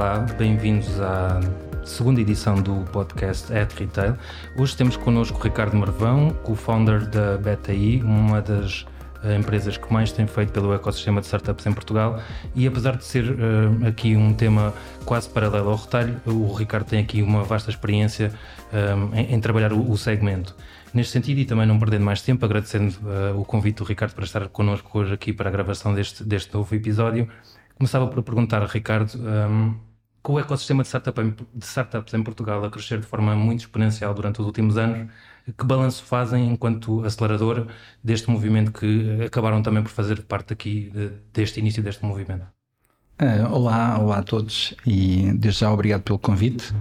Olá, bem-vindos à segunda edição do podcast At Retail. Hoje temos connosco Ricardo Marvão, co-founder da BetaI, uma das uh, empresas que mais tem feito pelo ecossistema de startups em Portugal. E apesar de ser uh, aqui um tema quase paralelo ao retalho, o Ricardo tem aqui uma vasta experiência um, em, em, trabalhar o, o, segmento. Neste sentido, e também não perdendo mais tempo, agradecendo uh, o convite do Ricardo para estar connosco hoje aqui para a gravação deste, deste novo episódio, começava por perguntar, Ricardo, um, com o ecossistema de, startup, de startups em Portugal a crescer de forma muito exponencial durante os últimos anos, que balanço fazem enquanto acelerador deste movimento que acabaram também por fazer parte aqui de, deste início deste movimento? Uh, olá, olá a todos e desde já obrigado pelo convite.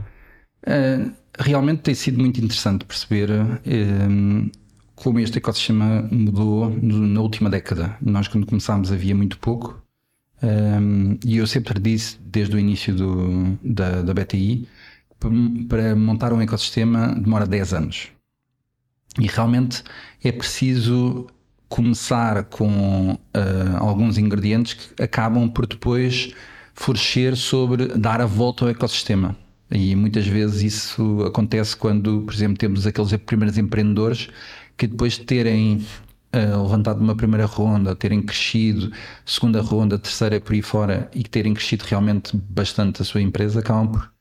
Uh, realmente tem sido muito interessante perceber como este ecossistema mudou na última década. Nós, quando começámos, havia muito pouco. Um, e eu sempre disse, desde o início do, da, da BTI, para montar um ecossistema demora 10 anos. E realmente é preciso começar com uh, alguns ingredientes que acabam por depois florescer sobre dar a volta ao ecossistema. E muitas vezes isso acontece quando, por exemplo, temos aqueles primeiros empreendedores que depois de terem uh, levantado uma primeira ronda, terem crescido, segunda ronda, terceira por aí fora e terem crescido realmente bastante a sua empresa, acabam por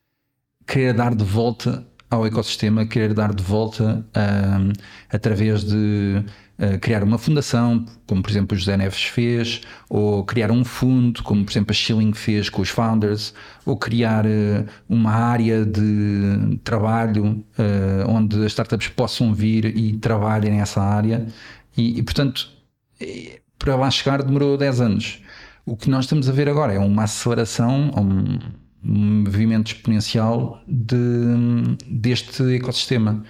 querer dar de volta ao ecossistema, querer dar de volta uh, através de uh, criar uma fundação, como por exemplo o José Neves fez, ou criar um fundo, como por exemplo a Schilling fez com os founders, ou criar uh, uma área de trabalho onde as startups possam vir e trabalhem nessa área. E, e portanto, para lá chegar demorou 10 anos. O que nós estamos a ver agora é uma aceleração, um, movimento exponencial de, deste ecossistema.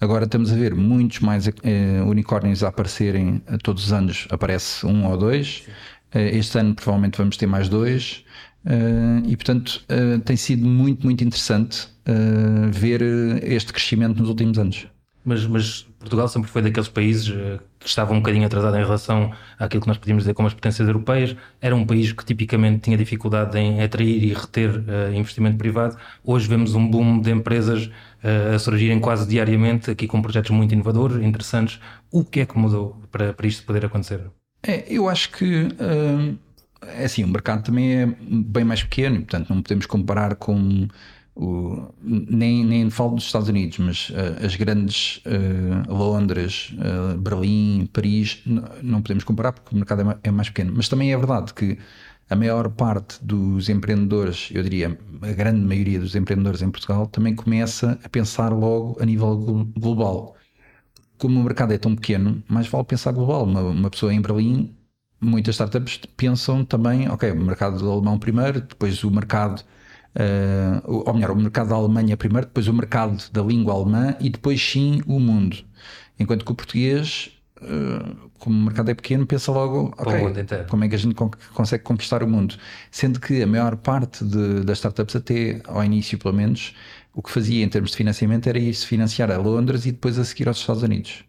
Agora estamos a ver muitos mais eh, unicórnios a aparecerem todos os anos, aparece um ou dois. Eh, este ano provavelmente vamos ter mais dois. Eh, e portanto eh, tem sido muito, muito interessante eh, ver este crescimento nos últimos anos. Mas, mas, Portugal sempre foi daqueles países uh, que estavam um bocadinho atrasado em relação àquilo que nós podíamos dizer como as potências europeias. Era um país que tipicamente tinha dificuldade em atrair e reter uh, investimento privado. Hoje vemos um boom de empresas uh, a surgirem quase diariamente, aqui com projetos muito inovadores, interessantes. O que é que mudou para, para isto poder acontecer? É, eu acho que é assim, o mercado também é bem mais pequeno, portanto não podemos comparar com o, nem, nem falo dos Estados Unidos, mas uh, as grandes uh, Londres, uh, Berlim, Paris, não podemos comparar porque o mercado é, é mais pequeno. Mas também é verdade que a maior parte dos empreendedores, eu diria a grande maioria dos empreendedores em Portugal, também começa a pensar logo a nível global. Como o mercado é tão pequeno, mais vale pensar global. Uma, uma pessoa em Berlim, muitas startups pensam também, ok, o mercado alemão primeiro, depois o mercado uh, ou melhor, o mercado da Alemanha primeiro, depois o mercado da língua alemã e depois sim o mundo. Enquanto que o português, uh, como o mercado é pequeno, pensa logo, ok, como é que a gente con consegue conquistar o mundo? Sendo que a maior parte de, das startups, até ao início pelo menos, o que fazia em termos de financiamento era isso, financiar a Londres e depois a seguir aos Estados Unidos.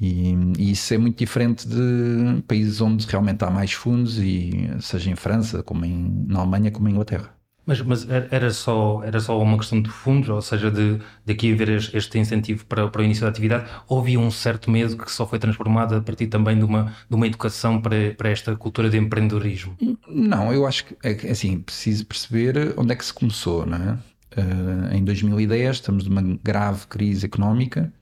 E, e, isso é muito diferente de países onde realmente há mais fundos, e seja em França, como em, na Alemanha, como em Inglaterra. Mas, mas era, só, era só uma questão de fundos, ou seja, de, de aqui haver este incentivo para, para o início da atividade, ou havia um certo medo que só foi transformado a partir também de uma, de uma educação para, para esta cultura de empreendedorismo? Não, eu acho que é assim, preciso perceber onde é que se começou, não é? Uh, em 2010 estamos numa grave crise económica,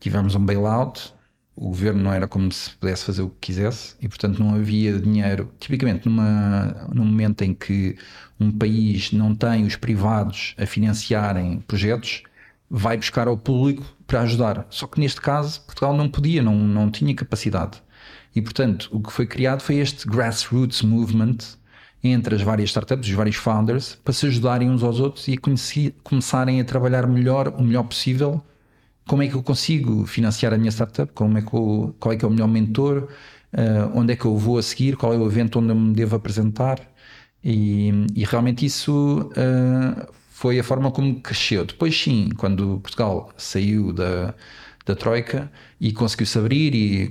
tivemos um bailout, o governo não era como se pudesse fazer o que quisesse e, portanto, não havia dinheiro. Tipicamente, numa, num momento em que um país não tem os privados a financiarem projetos, vai buscar ao público para ajudar. Só que neste caso, Portugal não podia, não, não tinha capacidade. E, portanto, o que foi criado foi este grassroots movement entre as várias startups, os vários founders, para se ajudarem uns aos outros e a começarem a trabalhar melhor, o melhor possível como é que eu consigo financiar a minha startup, como é que eu, qual é que é o melhor mentor, uh, onde é que eu vou a seguir, qual é o evento onde eu me devo apresentar. E, e realmente isso uh, foi a forma como cresceu. Depois, sim, quando Portugal saiu da, da Troika e conseguiu-se abrir e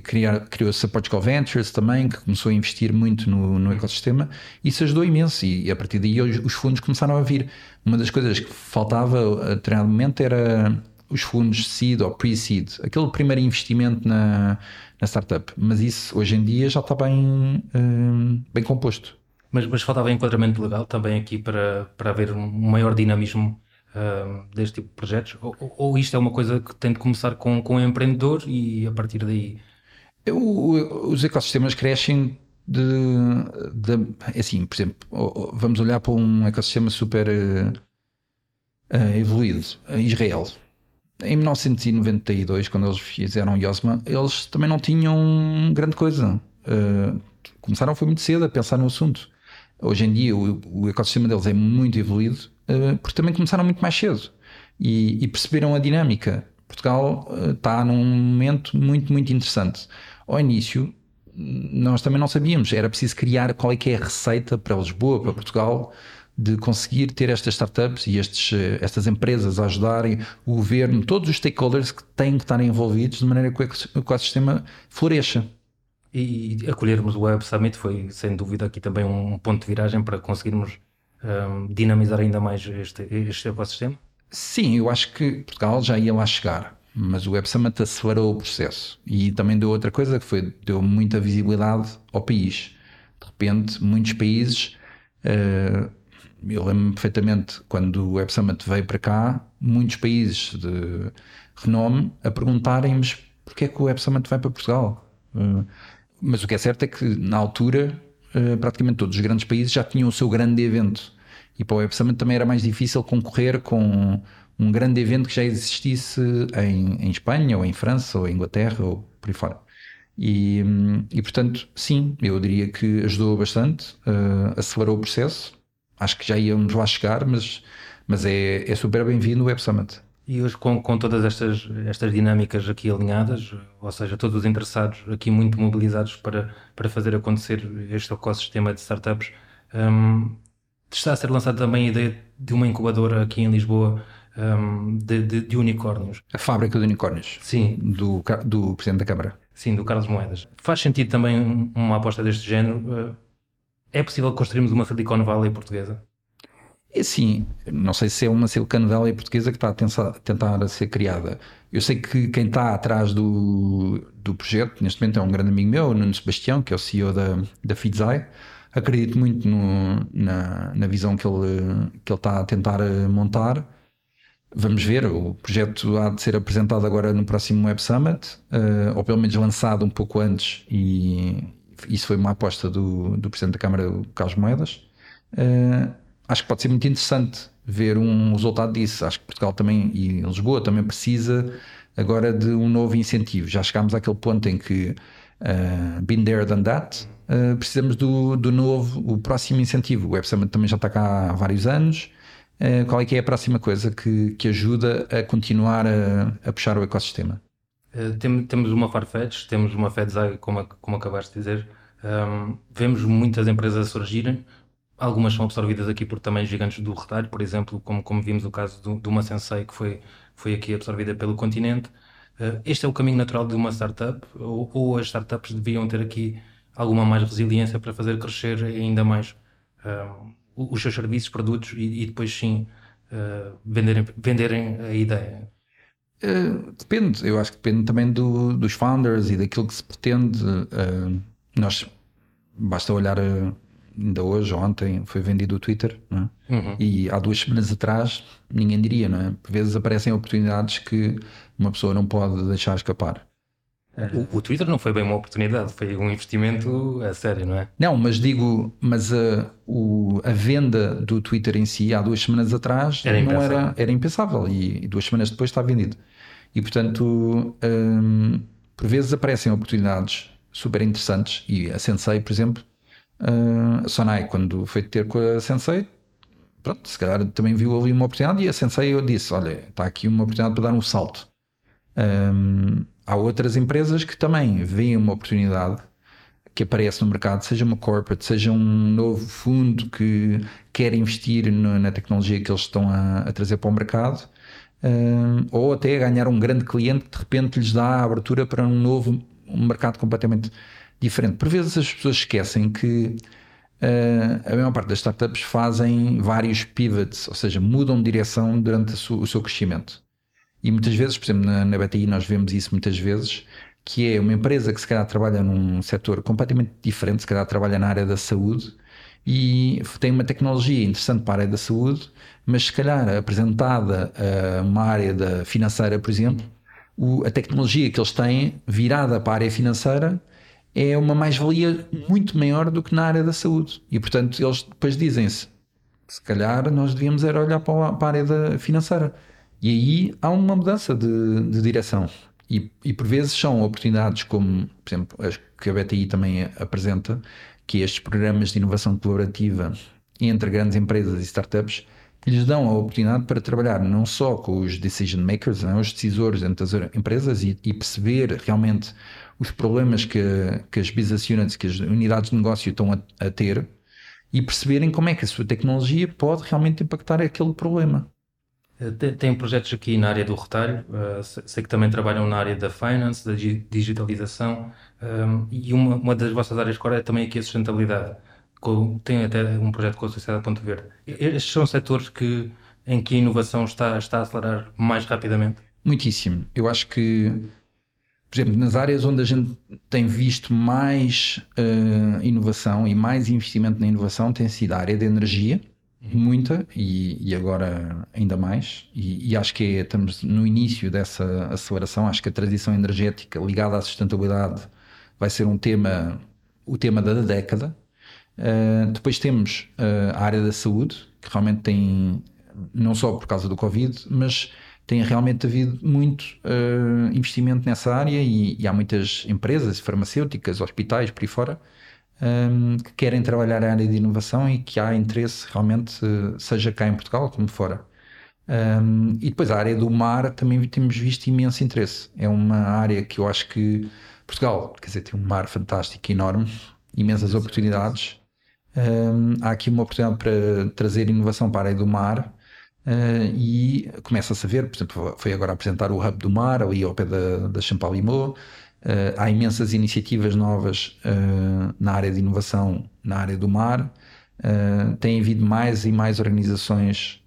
criou-se a Portugal Ventures também, que começou a investir muito no, no ecossistema. Isso ajudou imenso e, e a partir daí os, os, fundos começaram a vir. Uma das coisas que faltava a determinado momento era os fundos seed ou pre-seed, aquele primeiro investimento na, na startup. Mas isso hoje em dia já está bem, um, bem composto. Mas, mas faltava enquadramento legal também aqui para, para haver um maior dinamismo uh, deste tipo de projetos? Ou, ou, isto é uma coisa que tem de começar com, com o empreendedor e a partir daí? O, os ecossistemas crescem de, de, é assim, por exemplo, vamos olhar para um ecossistema super uh, evoluído, Israel. Em 1992, quando eles fizeram Yosma, eles também não tinham grande coisa. Uh, começaram foi muito cedo a pensar no assunto. Hoje em dia o, o ecossistema deles é muito evoluído uh, porque também começaram muito mais cedo e, e perceberam a dinâmica. Portugal uh, está num momento muito, muito interessante. Ao início, nós também não sabíamos, era preciso criar qual é que é a receita para Lisboa, para Portugal, de conseguir ter estas startups e estes, estas empresas a ajudarem o governo, todos os stakeholders que têm que estar envolvidos de maneira que o ecossistema floresça. E acolhermos o Web Summit foi, sem dúvida, aqui também um ponto de viragem para conseguirmos um, dinamizar ainda mais este, este ecossistema? Sim, eu acho que Portugal já ia lá chegar, mas o Web Summit acelerou o processo e também deu outra coisa que foi deu muita visibilidade ao país. De repente, muitos países uh, eu lembro-me perfeitamente quando o Web Summit veio para cá, muitos países de renome a perguntarem-nos porque é que o Web Summit vai para Portugal. Uh, mas o que é certo é que na altura uh, praticamente todos os grandes países já tinham o seu grande evento e para o Web Summit também era mais difícil concorrer com um grande evento que já existisse em, em Espanha ou em França ou em Inglaterra ou por aí fora. E, e portanto, sim, eu diria que ajudou bastante, uh, acelerou o processo acho que já íamos lá chegar, mas, mas é, é super bem-vindo o Web Summit. E hoje, com, com todas estas, estas dinâmicas aqui alinhadas, ou seja, todos os interessados aqui muito mobilizados para, para fazer acontecer este ecossistema de startups, um, está a ser lançada também a ideia de uma incubadora aqui em Lisboa um, de, de, de, unicórnios. A fábrica de unicórnios? Sim. Do, do Presidente da Câmara? Sim, do Carlos Moedas. Faz sentido também uma aposta deste género? É possível construirmos uma Silicon Valley portuguesa? É sim, não sei se é uma Silicon Valley portuguesa que está a tentar, tentar ser criada. Eu sei que quem está atrás do, do projeto, neste momento é um grande amigo meu, Nuno Sebastião, que é o CEO da, da Fidzai. Acredito muito no, na, na visão que ele, que ele está a tentar montar. Vamos ver, o projeto há de ser apresentado agora no próximo Web Summit, uh, ou pelo menos lançado um pouco antes, e, isso foi uma aposta do, do Presidente da Câmara, Carlos Moedas. Uh, acho que pode ser muito interessante ver um resultado disso. Acho que Portugal também e Lisboa também precisa agora de um novo incentivo. Já chegámos àquele ponto em que uh, been there, done that. Uh, precisamos do, do novo, o próximo incentivo. O Web Summit também já está cá há vários anos. Uh, qual é que é a próxima coisa que, que ajuda a continuar a, a puxar o ecossistema? Eh, temos uma Farfetch, temos uma Fedzai, como, como acabaste de dizer. Um, vemos muitas empresas surgirem. Algumas são absorvidas aqui por também gigantes do retalho, por exemplo, como, como vimos o caso do, de uma Sensei que foi, foi aqui absorvida pelo continente. Uh, este é o caminho natural de uma startup, ou, ou, as startups deviam ter aqui alguma mais resiliência para fazer crescer ainda mais uh, os seus serviços, produtos e, e depois sim uh, venderem, venderem a ideia. Uh, depende, eu acho que depende também do, dos founders e daquilo que se pretende. Uh, nós basta olhar, uh, ainda hoje, ontem, foi vendido o Twitter, é? uhum. e há duas semanas atrás ninguém diria, não é? Por vezes aparecem oportunidades que uma pessoa não pode deixar escapar. O, o, Twitter não foi bem uma oportunidade, foi um investimento a sério, não é? Não, mas digo, mas a, o, a venda do Twitter em si há duas semanas atrás era não era, era impensável e, e, duas semanas depois está vendido. E portanto, hum, por vezes aparecem oportunidades super interessantes e a Sensei, por exemplo, hum, a Sonai, quando foi ter com a Sensei, pronto, se calhar também viu ali uma oportunidade e a Sensei eu disse, olha, está aqui uma oportunidade para dar um salto. Hum, há outras empresas que também veem uma oportunidade que aparece no mercado, seja uma corporate, seja um novo fundo que quer investir no, na tecnologia que eles estão a, a, trazer para o mercado uh, ou até ganhar um grande cliente que de repente lhes dá a abertura para um novo um mercado completamente diferente. Por vezes as pessoas esquecem que uh, a maior parte das startups fazem vários pivots, ou seja, mudam de direção durante o seu crescimento. E muitas vezes, por exemplo, na, na BTI nós vemos isso muitas vezes, que é uma empresa que se calhar trabalha num setor completamente diferente, se calhar trabalha na área da saúde e tem uma tecnologia interessante para a área da saúde, mas se calhar apresentada a uma área da financeira, por exemplo, o, a tecnologia que eles têm virada para a área financeira é uma mais-valia muito maior do que na área da saúde. E portanto eles depois dizem-se: se calhar nós devíamos era olhar para a área financeira. E aí há uma mudança de, de direção. E, e, por vezes são oportunidades como, por exemplo, as que a BTI também apresenta, que estes programas de inovação colaborativa entre grandes empresas e startups lhes dão a oportunidade para trabalhar não só com os decision makers, é? os decisores entre as empresas e, e, perceber realmente os problemas que, que as business units, que as unidades de negócio estão a, a ter e perceberem como é que a sua tecnologia pode realmente impactar aquele problema. Tem projetos aqui na área do retalho, uh, sei que também trabalham na área da finance, da digitalização, um, e uma, uma, das vossas áreas core é também aqui a sustentabilidade. Tem até um projeto com a Sociedade Ponto Verde. Estes são setores que, em que a inovação está, está a acelerar mais rapidamente? Muitíssimo. Eu acho que, por exemplo, nas áreas onde a gente tem visto mais uh, inovação e mais investimento na inovação tem sido a área da energia, muita e, e, agora ainda mais. E, e, acho que é, estamos no início dessa aceleração. Acho que a transição energética ligada à sustentabilidade vai ser um tema, o tema da década. Uh, depois temos uh, a área da saúde, que realmente tem, não só por causa do Covid, mas tem realmente havido muito uh, investimento nessa área e, e, há muitas empresas farmacêuticas, hospitais por aí fora um, que querem trabalhar a área de inovação e que há interesse realmente, seja cá em Portugal como fora. Um, e depois a área do mar também temos visto imenso interesse. É uma área que eu acho que Portugal, quer dizer, tem um mar fantástico, enorme, imensas oportunidades. Um, há aqui uma oportunidade para trazer inovação para a área do mar uh, e começa-se a ver, por exemplo, foi agora apresentar o Hub do Mar ali ao pé da, da Champalimau. Uh, há imensas iniciativas novas uh, na área de inovação, na área do mar. Uh, tem havido mais e mais organizações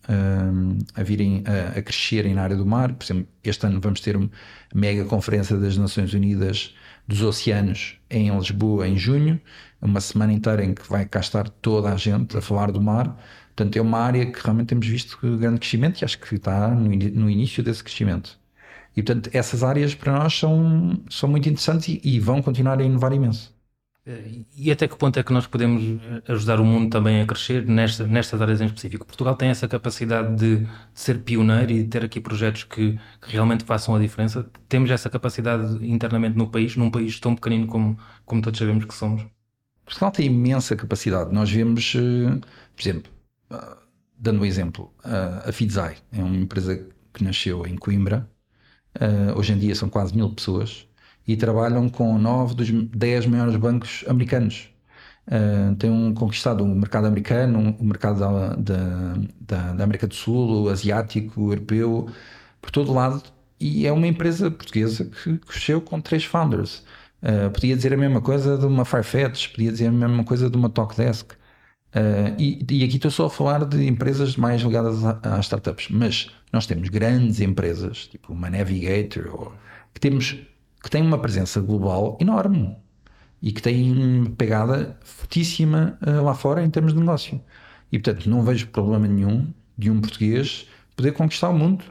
a virem a, a, crescerem na área do mar. Por exemplo, este ano vamos ter uma mega conferência das Nações Unidas dos Oceanos em Lisboa em junho, uma semana inteira em que vai cá estar toda a gente a falar do mar. Portanto, é uma área que realmente temos visto grande crescimento e acho que está no, no início desse crescimento. E portanto, essas áreas para nós são, são muito interessantes e, e vão continuar a inovar imenso. E até que ponto é que nós podemos ajudar o mundo também a crescer nesta, nestas áreas em específico? Portugal tem essa capacidade de, de ser pioneiro e de ter aqui projetos que, que, realmente façam a diferença? Temos essa capacidade internamente no país, num país tão pequenino como, como todos sabemos que somos? Portugal tem imensa capacidade. Nós vemos, eh, por exemplo, eh, dando um exemplo, a Fidzai é uma empresa que nasceu em Coimbra, Uh, hoje em dia são quase mil pessoas e trabalham com nove dos dez maiores bancos americanos. Uh, têm um, conquistado o mercado americano, o mercado da, da, da, da, América do Sul, o asiático, o europeu, por todo lado. E é uma empresa portuguesa que cresceu com três founders. Uh, podia dizer a mesma coisa de uma Farfetch, podia dizer a mesma coisa de uma Talkdesk. Uh, e, e, aqui estou só a falar de empresas mais ligadas às startups, mas nós temos grandes empresas, tipo uma Navigator, ou, que, temos, que têm uma presença global enorme e que têm uma pegada fortíssima uh, lá fora em termos de negócio. E portanto, não vejo problema nenhum de um português poder conquistar o mundo.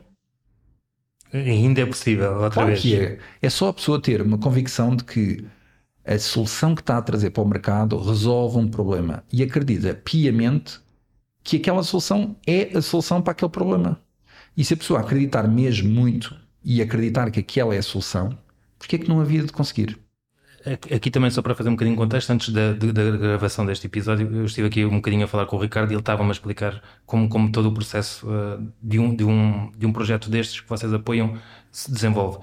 Ainda é possível, outra claro vez. Que é. é só a pessoa ter uma convicção de que a solução que está a trazer para o mercado resolve um problema e acredita piamente que aquela solução é a solução para aquele problema. E se a pessoa acreditar mesmo muito e acreditar que aquela é a solução, porquê é que não havia de conseguir? Aqui também, só para fazer um bocadinho de contexto, antes da, da, gravação deste episódio, eu estive aqui um bocadinho a falar com o Ricardo e ele estava-me a explicar como, como todo o processo uh, de, um, de, um, de um projeto destes que vocês apoiam se desenvolve.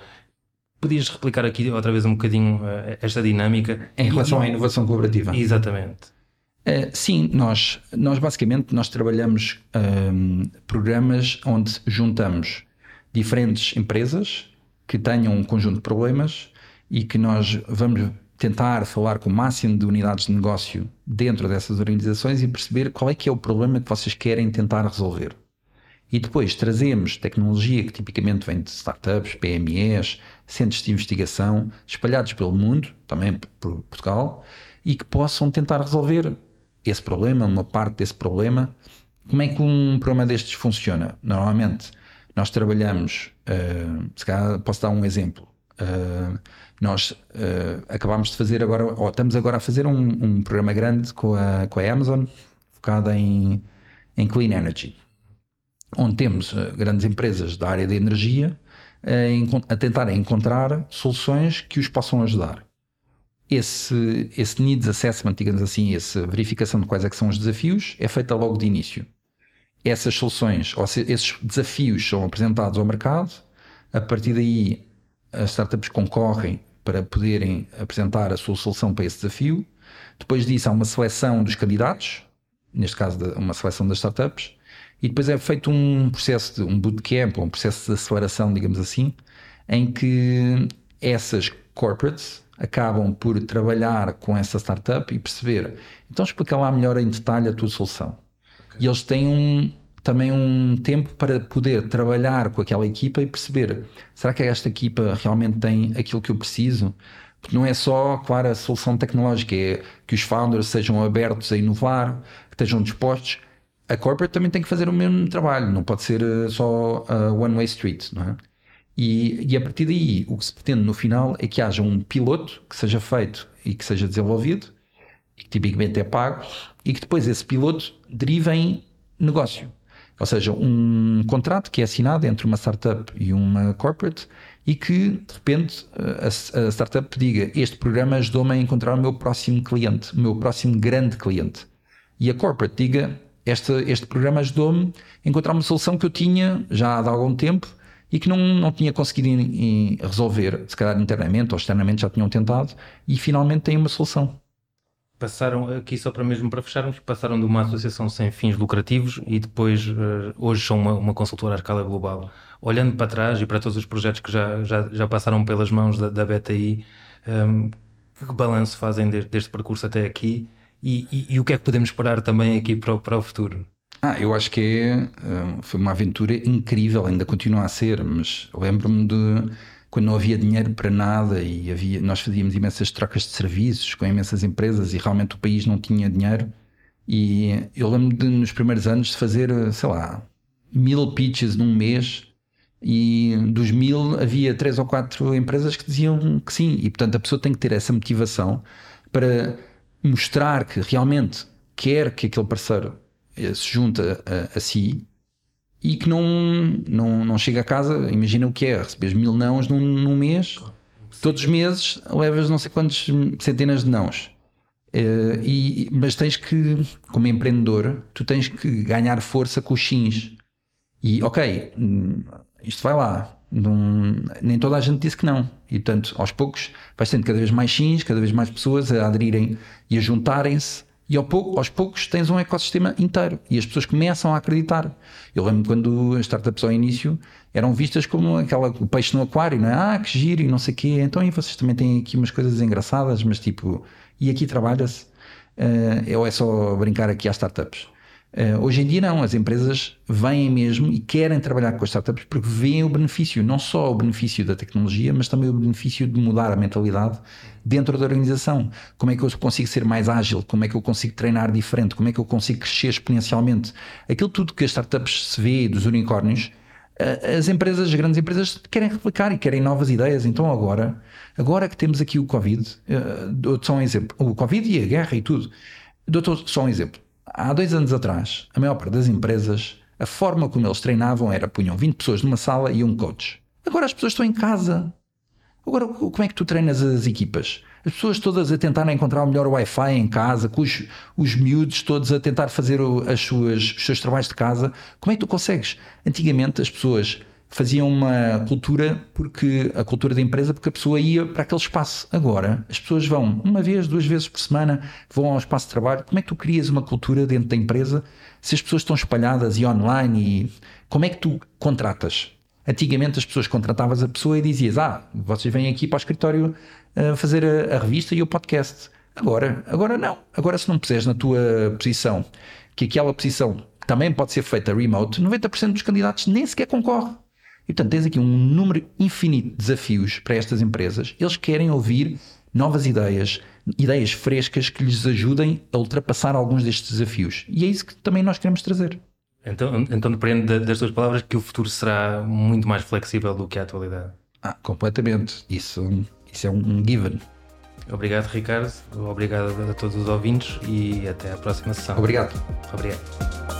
Podias replicar aqui outra vez um bocadinho uh, esta dinâmica? Em relação e, à inovação colaborativa. Exatamente. Uh, sim, nós, nós basicamente nós trabalhamos um, programas onde juntamos diferentes empresas que tenham um conjunto de problemas e que nós vamos tentar falar com o máximo de unidades de negócio dentro dessas organizações e perceber qual é que é o problema que vocês querem tentar resolver. E depois trazemos tecnologia que tipicamente vem de startups, PMEs, centros de investigação espalhados pelo mundo, também por Portugal, e que possam tentar resolver esse problema, uma parte desse problema. Como é que um programa destes funciona? Normalmente, nós trabalhamos, uh, se calhar posso dar um exemplo. Uh, nós uh, acabámos de fazer agora, ou estamos agora a fazer um, um, programa grande com a, com a Amazon, focado em, em clean energy, onde temos grandes empresas da área de energia a, a tentar encontrar soluções que os possam ajudar esse, esse needs assessment, digamos assim, essa verificação de quais é são os desafios, é feita logo de início. Essas soluções, ou seja, esses desafios são apresentados ao mercado, a partir daí as startups concorrem para poderem apresentar a sua solução para esse desafio. Depois disso há uma seleção dos candidatos, neste caso uma seleção das startups, e depois é feito um processo de um bootcamp, um processo de aceleração, digamos assim, em que essas corporates acabam por trabalhar com essa startup e perceber, então explica lá melhor em detalhe a tua solução. Okay. E eles têm um, também um tempo para poder trabalhar com aquela equipa e perceber, será que esta equipa realmente tem aquilo que eu preciso? Porque não é só, claro, a solução tecnológica, é que os founders sejam abertos a inovar, que estejam dispostos. A corporate também tem que fazer o mesmo trabalho, não pode ser eh, só a one-way street, não é? E, e a partir daí, o que se pretende no final é que haja um piloto que seja feito e que seja desenvolvido, e que tipicamente é pago, e que depois esse piloto derive em negócio. Ou seja, um contrato que é assinado entre uma startup e uma corporate e que, de repente, a, a startup diga: Este programa ajudou-me a encontrar o meu próximo cliente, o meu próximo grande cliente. E a corporate diga: Este, este programa ajudou-me a encontrar uma solução que eu tinha já há algum tempo e que não, não tinha conseguido in, in resolver, se calhar internamente ou externamente já tinham tentado, e finalmente têm uma solução. Passaram, aqui só para mesmo para fecharmos, passaram de uma associação sem fins lucrativos e depois uh, hoje são uma, uma consultora à escala global. Olhando para trás e para todos os projetos que já, já, já passaram pelas mãos da, da BTI, um, ehm, que balanço fazem deste, deste percurso até aqui e, e, e, o que é que podemos esperar também aqui para, para o futuro? Ah, eu acho que é, eh, foi uma aventura incrível, ainda continua a ser, mas lembro-me de quando não havia dinheiro para nada e havia, nós fazíamos imensas trocas de serviços com imensas empresas e realmente o país não tinha dinheiro. E eu lembro de nos primeiros anos de fazer, sei lá, mil pitches num mês e dos mil havia três ou quatro empresas que diziam que sim. E portanto a pessoa tem que ter essa motivação para mostrar que realmente quer que aquele parceiro eh, se junta a, a, si e que não, não, não chega a casa, imagina o que é, recebes mil nãos num, num mês, todos os meses levas não sei quantas centenas de nãos. Uh, e, mas tens que, como empreendedor, tu tens que ganhar força com os sims. E ok, hum, isto vai lá. Não, nem toda a gente disse que não. E portanto, aos poucos, vais tendo cada vez mais sims, cada vez mais pessoas a aderirem e a juntarem-se e ao pouco, aos poucos tens um ecossistema inteiro e as pessoas começam a acreditar. Eu lembro quando as startups ao início eram vistas como aquela, o peixe no aquário, não é? Ah, que giro e não sei o quê. Então e vocês também têm aqui umas coisas engraçadas, mas tipo, e aqui trabalha-se? Uh, ou é só brincar aqui às startups? Uh, hoje em dia não, as empresas vêm mesmo e querem trabalhar com as startups porque veem o benefício, não só o benefício da tecnologia, mas também o benefício de mudar a mentalidade dentro da organização. Como é que eu consigo ser mais ágil? Como é que eu consigo treinar diferente? Como é que eu consigo crescer exponencialmente? Aquilo tudo que as startups se vê dos unicórnios, uh, as empresas, as grandes empresas querem replicar e querem novas ideias. Então agora, agora que temos aqui o Covid, uh, dou-te só um exemplo, o Covid e a guerra e tudo, dou-te só um exemplo há dois anos atrás, a maior parte das empresas, a forma como eles treinavam era punham 20 pessoas numa sala e um coach. Agora as pessoas estão em casa. Agora, como é que tu treinas as equipas? As pessoas todas a tentar encontrar o melhor Wi-Fi em casa, com os, os miúdos todos a tentar fazer as suas, os seus trabalhos de casa. Como é que tu consegues? Antigamente as pessoas faziam uma cultura porque a cultura da empresa porque a pessoa ia para aquele espaço. Agora as pessoas vão uma vez, duas vezes por semana, vão ao espaço de trabalho. Como é que tu crias uma cultura dentro da empresa se as pessoas estão espalhadas e online e como é que tu contratas? Antigamente as pessoas contratavas a pessoa e dizias: Ah, vocês vêm aqui para o escritório uh, fazer a, a, revista e o podcast. Agora, agora não. Agora, se não puseres na tua posição que aquela posição também pode ser feita remote, 90% dos candidatos nem sequer concorre. E portanto, tens aqui um número infinito de desafios para estas empresas. Eles querem ouvir novas ideias, ideias frescas que lhes ajudem a ultrapassar alguns destes desafios. E é isso que também nós queremos trazer. Então, então depende das tuas palavras que o futuro será muito mais flexível do que a atualidade. Ah, completamente. Isso, isso é um given. Obrigado, Ricardo. Obrigado a todos os ouvintes e até à próxima sessão. Obrigado. Obrigado.